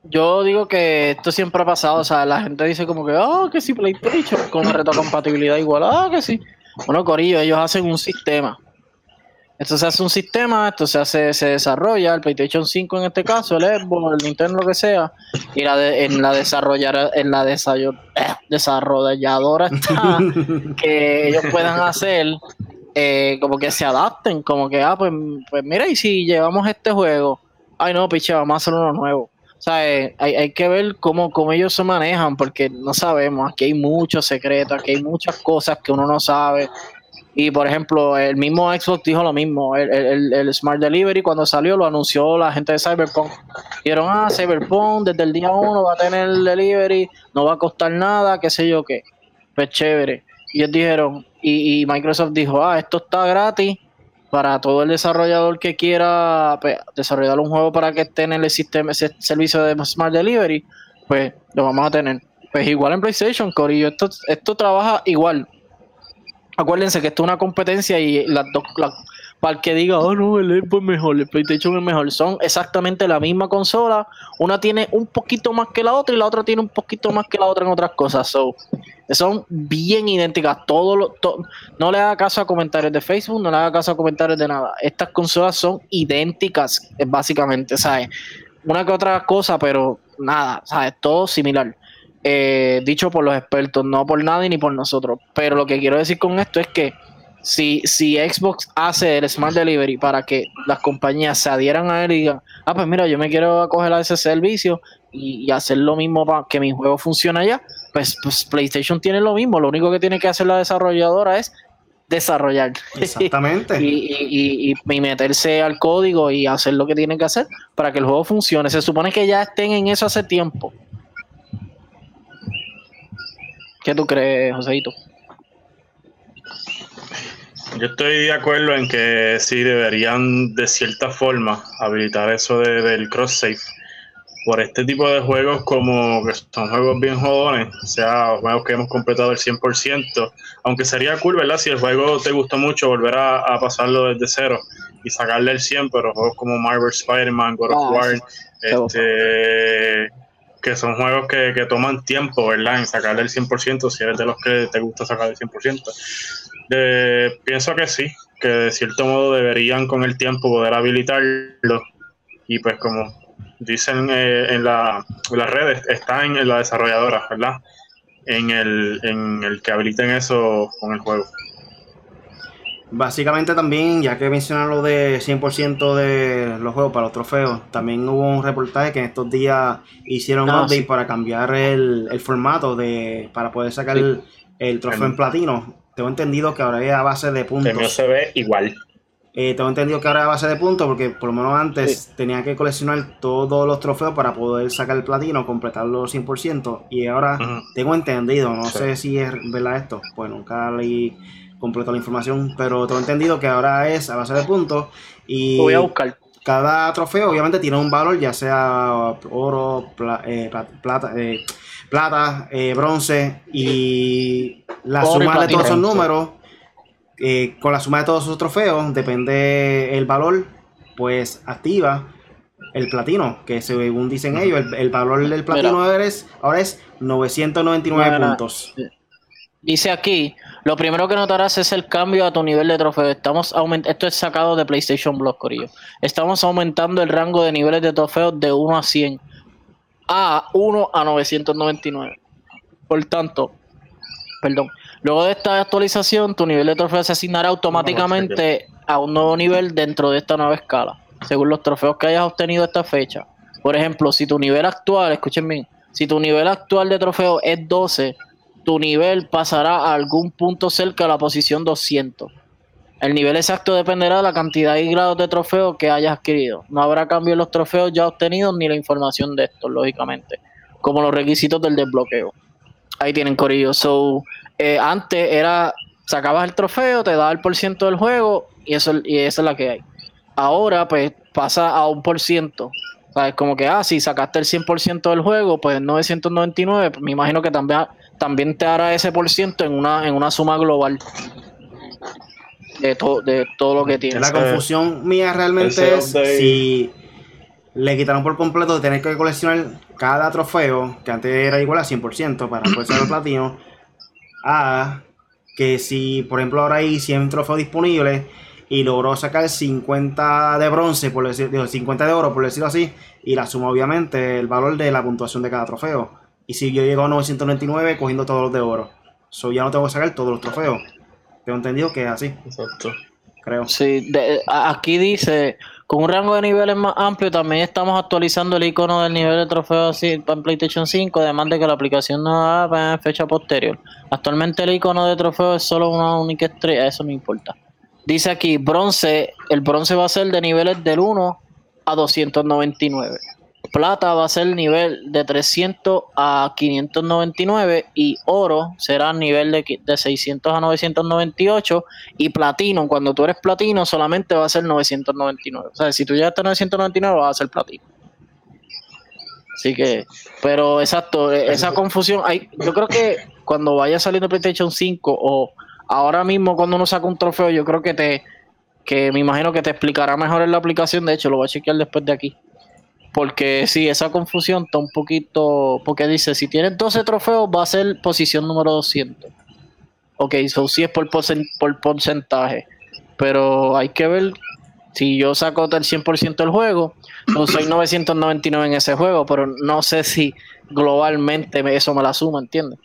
Yo digo que esto siempre ha pasado, o sea, la gente dice como que, oh, que si PlayStation con retrocompatibilidad igual, ah, que sí. Bueno, Corillo, ellos hacen un sistema esto se hace un sistema, esto se hace, se desarrolla, el PlayStation 5 en este caso, el Xbox, el Nintendo, lo que sea, y la en la desarrollar, en la desarrolladora está que ellos puedan hacer eh, como que se adapten, como que ah, pues, pues mira, y si llevamos este juego, ay no, piche, vamos a hacer uno nuevo. O sea, eh, hay, hay, que ver cómo, cómo ellos se manejan, porque no sabemos, aquí hay muchos secretos, aquí hay muchas cosas que uno no sabe. Y por ejemplo, el mismo Xbox dijo lo mismo. El, Smart Delivery cuando salió lo anunció la gente de Cyberpunk. Dijeron, ah, Cyberpunk desde el día uno va a tener el delivery, no va a costar nada, qué sé yo qué. Pues chévere. Y ellos dijeron, y, Microsoft dijo, ah, esto está gratis para todo el desarrollador que quiera pues, desarrollar un juego para que esté en el sistema, ese servicio de Smart Delivery, pues lo vamos a tener. Pues igual en PlayStation, Corillo, esto, esto trabaja igual acuérdense que esto es una competencia y las dos, para el que diga, oh no, el Xbox es mejor, el PlayStation es mejor. Son exactamente la misma consola. Una tiene un poquito más que la otra y la otra tiene un poquito más que la otra en otras cosas. So, son bien idénticas. Todo lo, no le haga caso a comentarios de Facebook, no le haga caso a comentarios de nada. Estas consolas son idénticas, básicamente, ¿sabes? Una que otra cosa, pero nada, ¿sabes? Todo similar. Eh, dicho por los expertos, no por nadie ni por nosotros. Pero lo que quiero decir con esto es que si, si Xbox hace el Smart Delivery para que las compañías se adhieran a él y digan, ah, pues mira, yo me quiero acoger a ese servicio y, hacer lo mismo para que mi juego funcione allá, pues, pues, PlayStation tiene lo mismo. Lo único que tiene que hacer la desarrolladora es desarrollar. Exactamente. y, y, meterse al código y hacer lo que tienen que hacer para que el juego funcione. Se supone que ya estén en eso hace tiempo. ¿Qué tú crees, Joseito? Yo estoy de acuerdo en que sí deberían de cierta forma habilitar eso de, del cross-save por este tipo de juegos como que son juegos bien jodones, o sea, juegos que hemos completado el 100%, aunque sería cool, ¿verdad? Si el juego te gustó mucho, volver a, pasarlo desde cero y sacarle el 100, pero juegos como Marvel Spider-Man, God of ah, War, este, que son juegos que, que, toman tiempo, ¿verdad? En sacarle el 100%, si eres de los que te gusta sacar el 100% pienso que sí, que de cierto modo deberían con el tiempo poder habilitarlo. Y pues como dicen eh, en, la, las redes, está en, la desarrolladora, ¿verdad? En el, en el que habiliten eso con el juego. Básicamente también, ya que mencionaron lo de 100% de los juegos para los trofeos, también hubo un reportaje que en estos días hicieron un ah, update para cambiar el, formato de para poder sacar el, trofeo en platino tengo entendido que ahora es a base de puntos. No se ve igual. Eh, tengo entendido que ahora es a base de puntos porque por lo menos antes tenía que coleccionar todos los trofeos para poder sacar el platino, completarlo 100%. Y ahora tengo entendido, no sé si es verdad esto, pues nunca leí completo la información, pero tengo entendido que ahora es a base de puntos. Y voy a buscar. Cada trofeo obviamente tiene un valor, ya sea oro, eh, plata, eh, plata, eh, bronce y la suma de todos esos números, eh, con la suma de todos esos trofeos, depende el valor, pues activa el platino, que según dicen ellos, el, valor del platino ahora es, ahora es 999 puntos. Dice aquí, lo primero que notarás es el cambio a tu nivel de trofeo. Estamos esto es sacado de PlayStation Block, Corillo. Estamos aumentando el rango de niveles de trofeos de 1 a 100 a 1 a 999. Por tanto, perdón, luego de esta actualización, tu nivel de trofeo se asignará automáticamente a un nuevo nivel dentro de esta nueva escala, según los trofeos que hayas obtenido esta fecha. Por ejemplo, si tu nivel actual, escuchen bien, si tu nivel actual de trofeo es 12, tu nivel pasará a algún punto cerca de la posición 200. El nivel exacto dependerá de la cantidad y grados de trofeos que hayas adquirido. No habrá cambio en los trofeos ya obtenidos ni la información de estos, lógicamente, como los requisitos del desbloqueo. Ahí tienen corillo. So, eh, antes era, sacabas el trofeo, te daba el por ciento del juego y eso, y esa es la que hay. Ahora, pues, pasa a un por ciento. ¿Sabes? Como que, ah, si sacaste el 100% del juego, pues 999, me imagino que también, también te hará ese por ciento en una, en una suma global de, de todo lo que tiene. La confusión mía realmente es si le quitaron por completo de tener que coleccionar cada trofeo, que antes era igual a 100% para poder ser el platino, a que si, por ejemplo, ahora hay 100 trofeos disponibles y logró sacar 50 de bronce, por decir, 50 de oro, por decirlo así, y la suma obviamente el valor de la puntuación de cada trofeo. Y si yo llego a 999 cogiendo todos los de oro, so ya no tengo que sacar todos los trofeos. Tengo entendido que es así. Exacto. Creo. Sí, aquí dice, con un rango de niveles más amplio, también estamos actualizando el icono del nivel de trofeo así para PlayStation 5, además de que la aplicación no da fecha posterior. Actualmente el icono de trofeo es solo una única estrella, eso no importa. Dice aquí, bronce, el bronce va a ser de niveles del 1 a 299 plata va a ser nivel de 300 a 599 y oro será nivel de, de 600 a 998 y platino, cuando tú eres platino solamente va a ser 999. O sea, si tú llegas a 999 va a ser platino. Así que, pero exacto, e, esa confusión, hay, yo creo que cuando vaya saliendo PlayStation 5 o ahora mismo cuando uno saca un trofeo, yo creo que te que me imagino que te explicará mejor en la aplicación. De hecho, lo voy a chequear después de aquí. Porque sí, esa confusión está un poquito. Porque dice: si tienes 12 trofeos, va a ser posición número 200. Ok, eso sí es por, por porcentaje. Pero hay que ver si yo saco del 100% del juego, no soy 999 en ese juego, pero no sé si globalmente eso me la suma, ¿entiendes?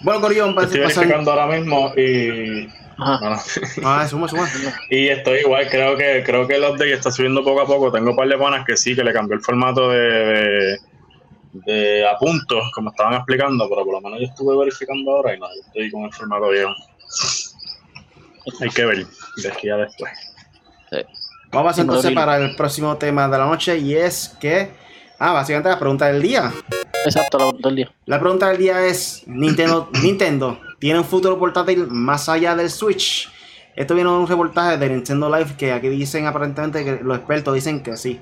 Bueno, Corión, estoy verificando ahora mismo y. Ah, suma, suma. y estoy igual, creo que creo que el update está subiendo poco a poco. Tengo un par de panas que sí, que le cambió el formato de, de, a puntos, como estaban explicando, pero por lo menos yo estuve verificando ahora y no, estoy con el formato viejo. Hay que ver de aquí a después. Vamos entonces para el próximo tema de la noche y es que. Ah, básicamente la pregunta del día. Exacto, la pregunta del día. La pregunta del día es: Nintendo, Nintendo ¿tiene un futuro portátil más allá del Switch? Esto viene de un reportaje de Nintendo Live que aquí dicen aparentemente que los expertos dicen que sí.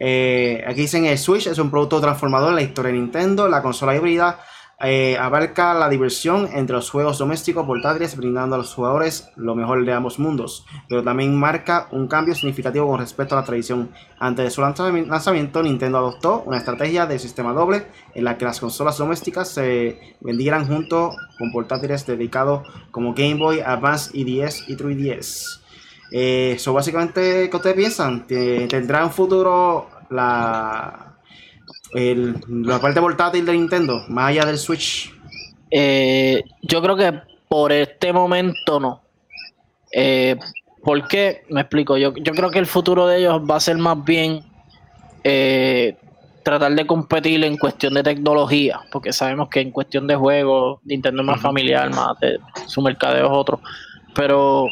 Eh, aquí dicen el Switch es un producto transformador en la historia de Nintendo, la consola híbrida eh, abarca la diversión entre los juegos domésticos portátiles, brindando a los jugadores lo mejor de ambos mundos, pero también marca un cambio significativo con respecto a la tradición. Antes de su lanzamiento, Nintendo adoptó una estrategia de sistema doble en la que las consolas domésticas se vendieran junto con portátiles dedicados como Game Boy, Advance, EDS y 3DS. Eso eh, básicamente, ¿qué ustedes piensan? ¿Tendrá un futuro la, el, la parte portátil de Nintendo, más allá del Switch? Eh, yo creo que por este momento no. Eh, ¿Por qué? Me explico. Yo, yo creo que el futuro de ellos va a ser más bien eh, tratar de competir en cuestión de tecnología, porque sabemos que en cuestión de juegos, Nintendo es más familiar, más de, su mercadeo es otro. Pero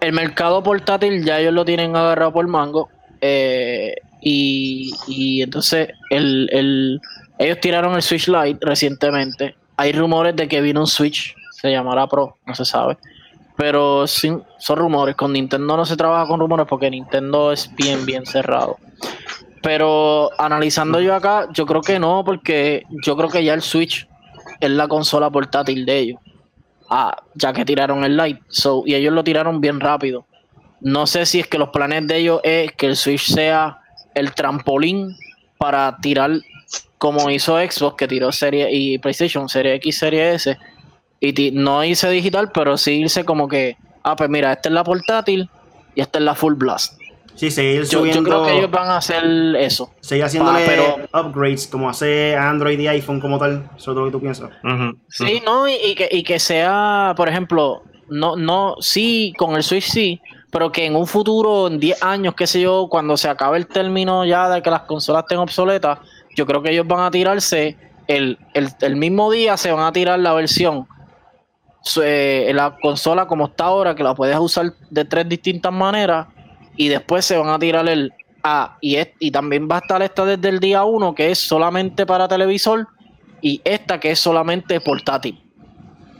el mercado portátil ya ellos lo tienen agarrado por mango. Eh, y, entonces el, ellos tiraron el Switch Lite recientemente. Hay rumores de que viene un Switch, se llamará Pro, no se sabe. Pero son rumores. Con Nintendo no se trabaja con rumores porque Nintendo es bien, bien cerrado. Pero analizando yo acá, yo creo que no, porque yo creo que ya el Switch es la consola portátil de ellos. Ah, ya que tiraron el Lite. So, y ellos lo tiraron bien rápido. No sé si es que los planes de ellos es que el Switch sea el trampolín para tirar como hizo Xbox que tiró serie y PlayStation, serie X, serie S y no hice digital, pero sí irse como que, ah, pues mira, esta es la portátil y esta es la full blast. Sí, seguir yo, yo creo que ellos van a hacer eso. Seguir haciéndole pero, upgrades como hace Android y iPhone como tal. Eso es lo que tú piensas. Sí, no, y, que, y que sea, por ejemplo, no, no, sí, con el Switch sí, pero que en un futuro, en 10 años, qué sé yo, cuando se acabe el término ya de que las consolas estén obsoletas, yo creo que ellos van a tirarse el, mismo día, se van a tirar la versión, eh, la consola como está ahora, que la puedes usar de tres distintas maneras, y después se van a tirar el A, y, y también va a estar esta desde el día 1, que es solamente para televisor, y esta que es solamente portátil.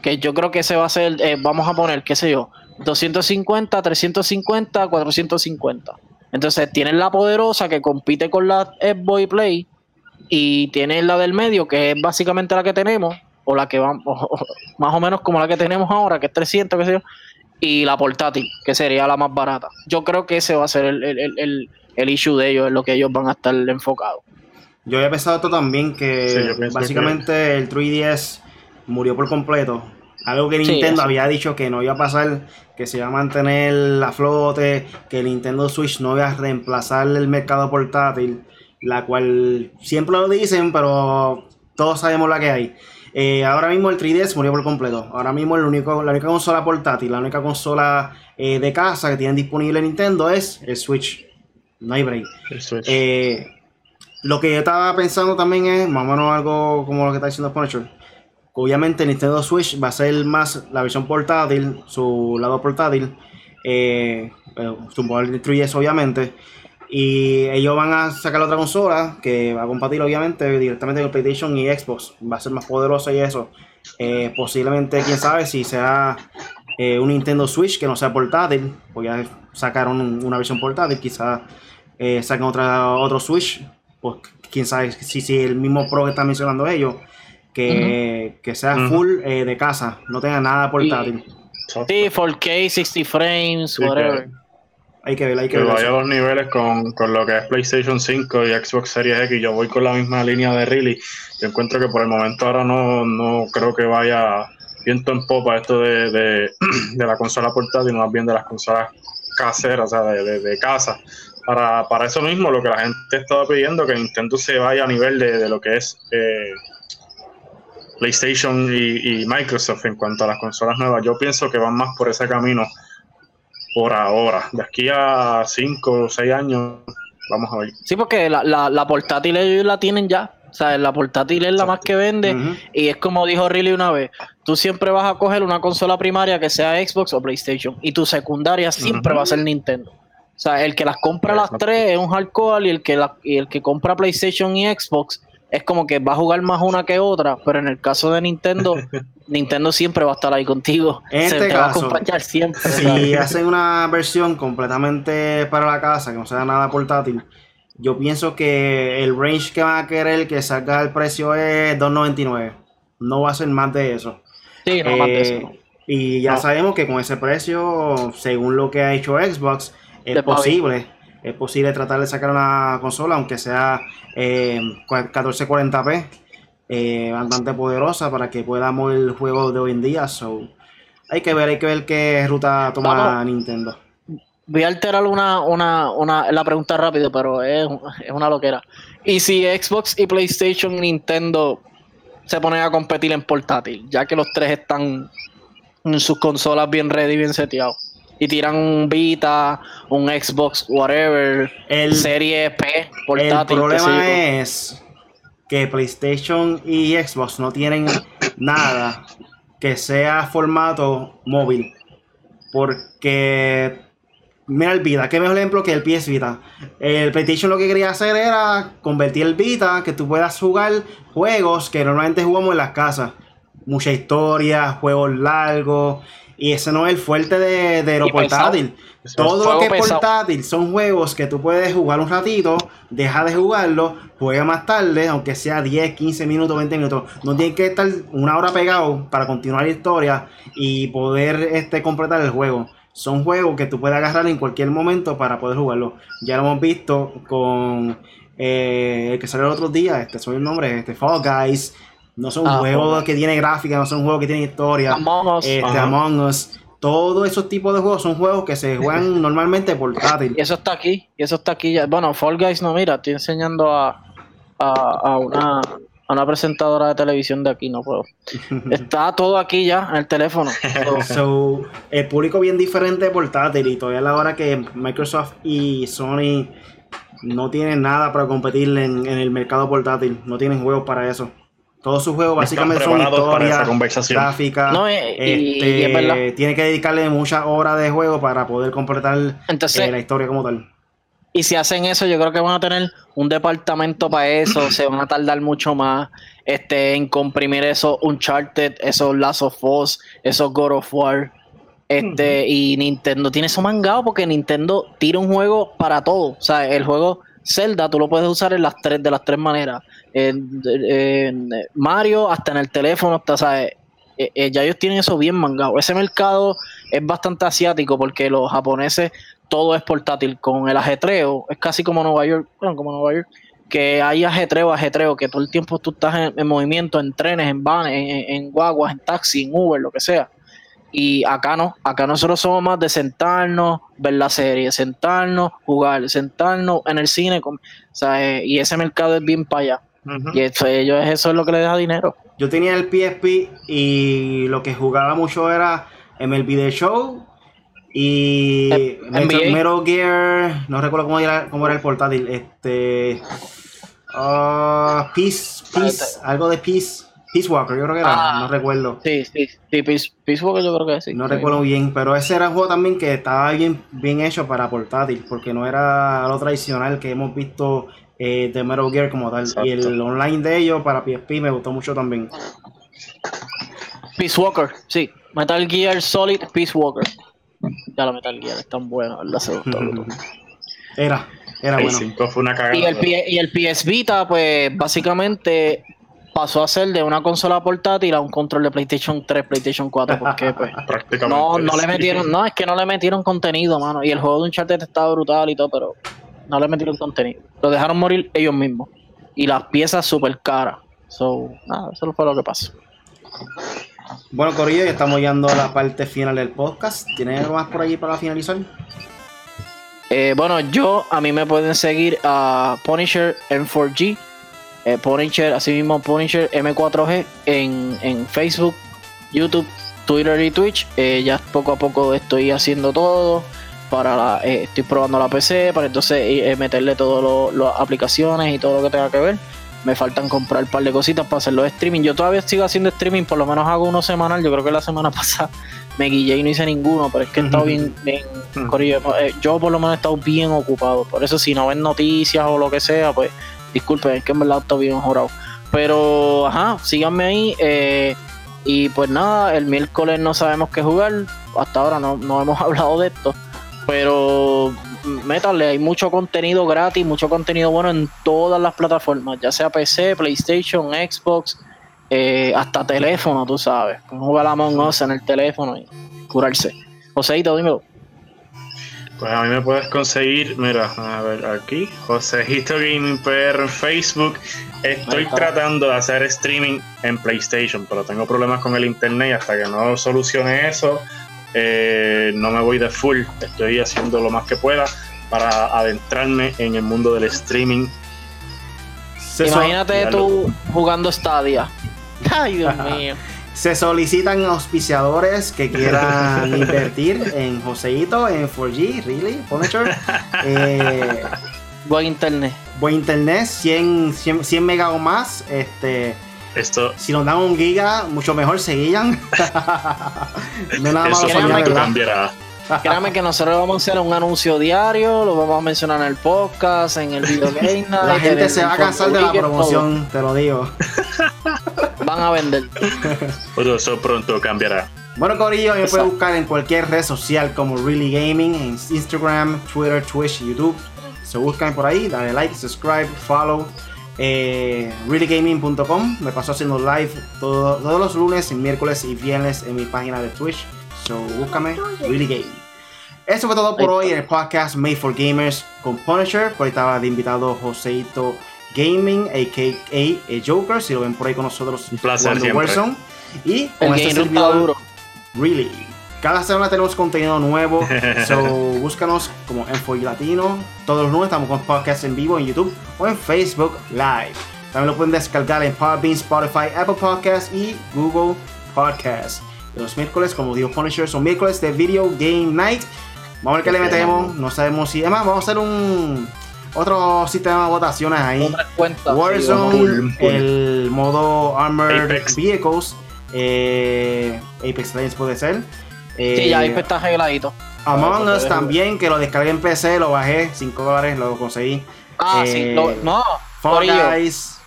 Que yo creo que se va a hacer, eh, vamos a poner, qué sé yo, 250, 350, 450. Entonces tienes la poderosa que compite con la Xbox Play y tienes la del medio que es básicamente la que tenemos o la que va más o menos como la que tenemos ahora que es 300 qué sé yo y la portátil que sería la más barata. Yo creo que ese va a ser el, el, el, issue de ellos, en lo que ellos van a estar enfocados. Yo había pensado esto también que básicamente el 3DS murió por completo algo que Nintendo había dicho que no iba a pasar, que se iba a mantener la flote, que Nintendo Switch no iba a reemplazar el mercado portátil, la cual siempre lo dicen, pero todos sabemos la que hay. Eh, ahora mismo el 3DS murió por completo. Ahora mismo el único, la única consola portátil, la única consola eh, de casa que tienen disponible Nintendo es el Switch. No hay break. Eh, lo que yo estaba pensando también es más o menos algo como lo que está diciendo Punisher Obviamente Nintendo Switch va a ser más la versión portátil, su lado portátil, eh, su poder 3 obviamente. Y ellos van a sacar otra consola que va a compartir obviamente directamente con PlayStation y Xbox. Va a ser más poderosa y eso. Eh, posiblemente, quién sabe, si sea eh, un Nintendo Switch que no sea portátil, pues ya sacaron una versión portátil, quizás eh, saquen otra, otro Switch, pues quién sabe si, si el mismo Pro que están mencionando ellos que, sea full eh, de casa, no tenga nada portátil. Sí, 4K, 60 frames, whatever. Hay que ver, hay que, que ver. vaya a los niveles con, con lo que es PlayStation 5 y Xbox Series X. Yo voy con la misma línea de Really. Yo encuentro que por el momento ahora no, no creo que vaya viento en popa esto de, de, de la consola portátil, más bien de las consolas caseras, o sea, de, de- de casa. Para, para eso mismo, lo que la gente estaba pidiendo, que Nintendo se vaya a nivel de, de lo que es eh, PlayStation y, y Microsoft en cuanto a las consolas nuevas. Yo pienso que van más por ese camino por ahora. De aquí a 5 o 6 años, vamos a ver. Sí, porque la, la, la portátil ellos la tienen ya. O sea, la portátil es la más que vende. Y es como dijo Riley una vez, tú siempre vas a coger una consola primaria que sea Xbox o PlayStation. Y tu secundaria siempre va a ser Nintendo. O sea, el que las compra las tres es un hardcore y el que la- y el que compra PlayStation y Xbox es como que va a jugar más una que otra, pero en el caso de Nintendo, Nintendo siempre va a estar ahí contigo. En Se este te va a caso, acompañar siempre. Si ¿sabes? hacen una versión completamente para la casa, que no sea nada portátil, yo pienso que el range que van a querer que salga el precio es 2.99. No va a ser más de eso. Sí, no más de eso. Eh, no. Y ya No. sabemos que con ese precio, según lo que ha hecho Xbox, es posible. Es posible tratar de sacar una consola, aunque sea eh, 1440p, eh, bastante poderosa para que pueda mover el juego de hoy en día. So, hay que ver, hay que ver qué ruta toma Vamos. Nintendo. Voy a alterar una, una, una, la pregunta rápido, pero es, es una loquera. ¿Y si Xbox y PlayStation y Nintendo se ponen a competir en portátil, ya que los tres están en sus consolas bien ready, bien seteados? Y tiran un Vita, un Xbox, whatever, El, serie P, el portátil. sé problema es que PlayStation y Xbox no tienen nada que sea formato móvil. Porque, mira el Vita, qué mejor ejemplo que el PS Vita. El PlayStation lo que quería hacer era convertir el Vita, que tú puedas jugar juegos que normalmente jugamos en las casas. Mucha historia, juegos largos. Y ese no es el fuerte de, de lo Y portátil. Todo lo que es portátil son juegos que tú puedes jugar un ratito, deja de jugarlo, juega más tarde, aunque sea 10, 15 minutos, 20 minutos. No tienes que estar una hora pegado para continuar la historia y poder este, completar el juego. Son juegos que tú puedes agarrar en cualquier momento para poder jugarlo. Ya lo hemos visto con eh, el que salió el otro día, este soy el nombre, este Fall Guys. No son Ah, juegos que tienen gráfica, no son juegos que tienen historia. Among Us. Este. Among Us. Todos esos tipos de juegos son juegos que se juegan normalmente portátil. Y eso está aquí, y eso está aquí ya. Bueno, Fall Guys no, mira, estoy enseñando a, a, a una, a una presentadora de televisión de aquí, no puedo. Está todo aquí ya en el teléfono. So, So, el público bien diferente de portátil y todavía a la hora que Microsoft y Sony no tienen nada para competir en, en el mercado portátil. No tienen juegos para eso. Todos sus juegos básicamente son historias, gráficas. No, este, y es verdad. tiene que dedicarle muchas horas de juego para poder completar Entonces- eh, la historia como tal. y si hacen eso, yo creo que van a tener un departamento para eso, se van a tardar mucho más este, en comprimir esos Uncharted, esos Last of Us, esos God of War. Este, Y Nintendo tiene eso mangado porque Nintendo tira un juego para todo. O sea, el juego Zelda tú lo puedes usar en las tres, de las tres maneras. Mario, hasta en el teléfono, hasta, ¿sabes? Eh, eh, ya ellos tienen eso bien mangado. Ese mercado es bastante asiático porque los japoneses todo es portátil. Con el ajetreo, es casi como Nueva York, bueno, como Nueva York, que hay ajetreo, ajetreo, que todo el tiempo tú estás en, en movimiento, en trenes, en van, en, en- en guaguas, en taxi, en Uber, lo que sea. Y acá no, acá nosotros somos más de sentarnos, ver la serie, sentarnos, jugar, sentarnos en el cine, com- o sea, eh, y ese mercado es bien para allá. Y eso, ellos, eso es lo que les deja dinero. Yo tenía el PSP y lo que jugaba mucho era MLB The Show y Eh, Metal. Metal Gear, no recuerdo cómo era, cómo era el portátil, este ah, Peace, Peace, algo de Peace, Peace Walker, yo creo que era, Ah. no recuerdo. Sí, sí, sí, Peace, Peace Walker yo creo que sí. No Sí. recuerdo bien, pero ese era un juego también que estaba bien, bien hecho para portátil, porque no era lo tradicional que hemos visto eh, de Metal Gear como tal. Y el online de ellos para PSP me gustó mucho también. Peace Walker, sí. Metal Gear Solid Peace Walker. Ya la Metal Gear es tan buena, ¿verdad? Se. Era, era El bueno. 5 fue una cagada. Y el, y el PS Vita, pues básicamente pasó a ser de una consola portátil a un control de PlayStation 3, PlayStation 4, porque pues no, no le metieron, no, es que no le metieron contenido, mano, y el juego de Uncharted estaba brutal y todo, pero no le metieron contenido. Lo dejaron morir ellos mismos. Y las piezas súper caras. So, nada, eso fue lo que pasó. Bueno, Corillo, ya estamos llegando a la parte final del podcast. ¿Tienes algo más por allí para finalizar? Eh, bueno, yo, a mí me pueden seguir a Punisher M4G, eh, Punisher, así mismo Punisher M4G en, en Facebook, YouTube, Twitter y Twitch. Eh, ya poco a poco estoy haciendo todo para la, estoy probando la PC para entonces meterle todas las aplicaciones y todo lo que tenga que ver me faltan comprar un par de cositas para hacerlo de streaming. Yo todavía sigo haciendo streaming, por lo menos hago uno semanal. Yo creo que la semana pasada me guillé y no hice ninguno, pero es que he estado bien, bien eh, yo por lo menos he estado bien ocupado. Por eso, si no ven noticias o lo que sea, pues disculpen, es que en verdad estoy bien jurado. Pero, ajá, síganme ahí. Eh, y pues nada, el miércoles no sabemos qué jugar. Hasta ahora no, no hemos hablado de esto. Pero métale, hay mucho contenido gratis, mucho contenido bueno en todas las plataformas, ya sea PC, PlayStation, Xbox, eh, hasta teléfono, tú sabes. Jugar a Among Us en el teléfono y curarse. Joseito, dímelo. Pues a mí me puedes conseguir, mira, a ver aquí, Joseito Gaming PR en Facebook. Estoy tratando de hacer streaming en PlayStation, pero tengo problemas con el internet y hasta que no solucione eso, eh, no me voy de full, estoy haciendo lo más que pueda para adentrarme en el mundo del streaming. Imagínate tú jugando Stadia. Ay, Dios mío. Se solicitan auspiciadores que quieran invertir en Joseito, en 4G, really, Punisher. Eh, buen internet. Buen internet, 100, 100, 100 megas o más. Este, esto, si nos dan un giga, mucho mejor seguían. no nada más que cambiará. Créame que nosotros vamos a hacer un anuncio diario, lo vamos a mencionar en el podcast, en el video game. La gente se va a cansar de la promoción, te lo digo. Van a vender. Pero eso pronto cambiará. Bueno, Corillo, me puede buscar en cualquier red social como Really Gaming, en Instagram, Twitter, Twitch, YouTube. Se buscan por ahí, dale like, subscribe, follow eh, reallygaming.com. Me paso haciendo live todos los lunes, miércoles y viernes en mi página de Twitch. So búscame Really Gaming. Eso fue todo por hoy en el podcast Made for Gamers con Punisher. Por ahí estaba de invitado Joseito Gaming, a.k.a. Joker. Si lo ven por ahí con nosotros, un placer Warzone. Y con este servidor, Really. Cada semana tenemos contenido nuevo. so, búscanos como Enfoy Latino. Todos los lunes estamos con podcasts en vivo en YouTube o en Facebook Live. También lo pueden descargar en Podbean, Spotify, Apple Podcasts y Google Podcasts. Los miércoles, como digo Punisher, son miércoles de Video Game Night. Vamos a ver qué le metemos. No sabemos si. Además, vamos a hacer un. Otro sistema de votaciones ahí. Warzone, el modo Armored Vehicles. Eh, Apex Legends puede ser sí, ya ahí está arregladito. Among Us también, que lo descargué en PC, lo bajé, 5 dólares, lo conseguí. Ah, sí, eh, no. Fall Guys.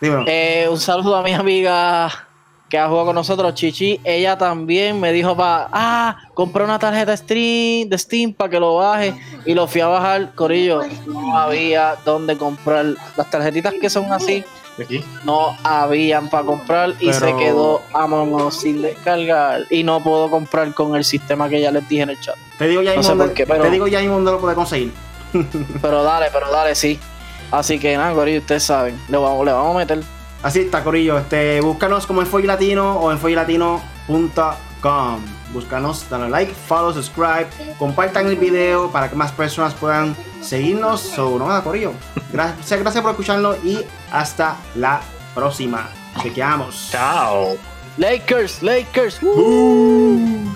Eh, un saludo a mi amiga que ha jugado con nosotros, Chichi. Ella también me dijo para, ah, compré una tarjeta de Steam, de Steam para que lo baje. Y lo fui a bajar, Corillo. No había dónde comprar las tarjetitas que son así no habían para comprar y se quedó a sin descargar y no puedo comprar con el sistema que ya les dije en el chat. Te digo ya no te digo ya mismo lo puede conseguir. pero dale, pero dale, sí. Así que nada, Corillo, ustedes saben, le vamos, le vamos a meter. Así está, Corillo. Este, búscanos como en Latino o en Búscanos, dale like, follow, subscribe, compartan el video para que más personas puedan seguirnos. So, no nada, Corillo. Gracias, gracias por escucharlo y hasta la próxima. Chequeamos. Chao. Lakers, Lakers. Woo.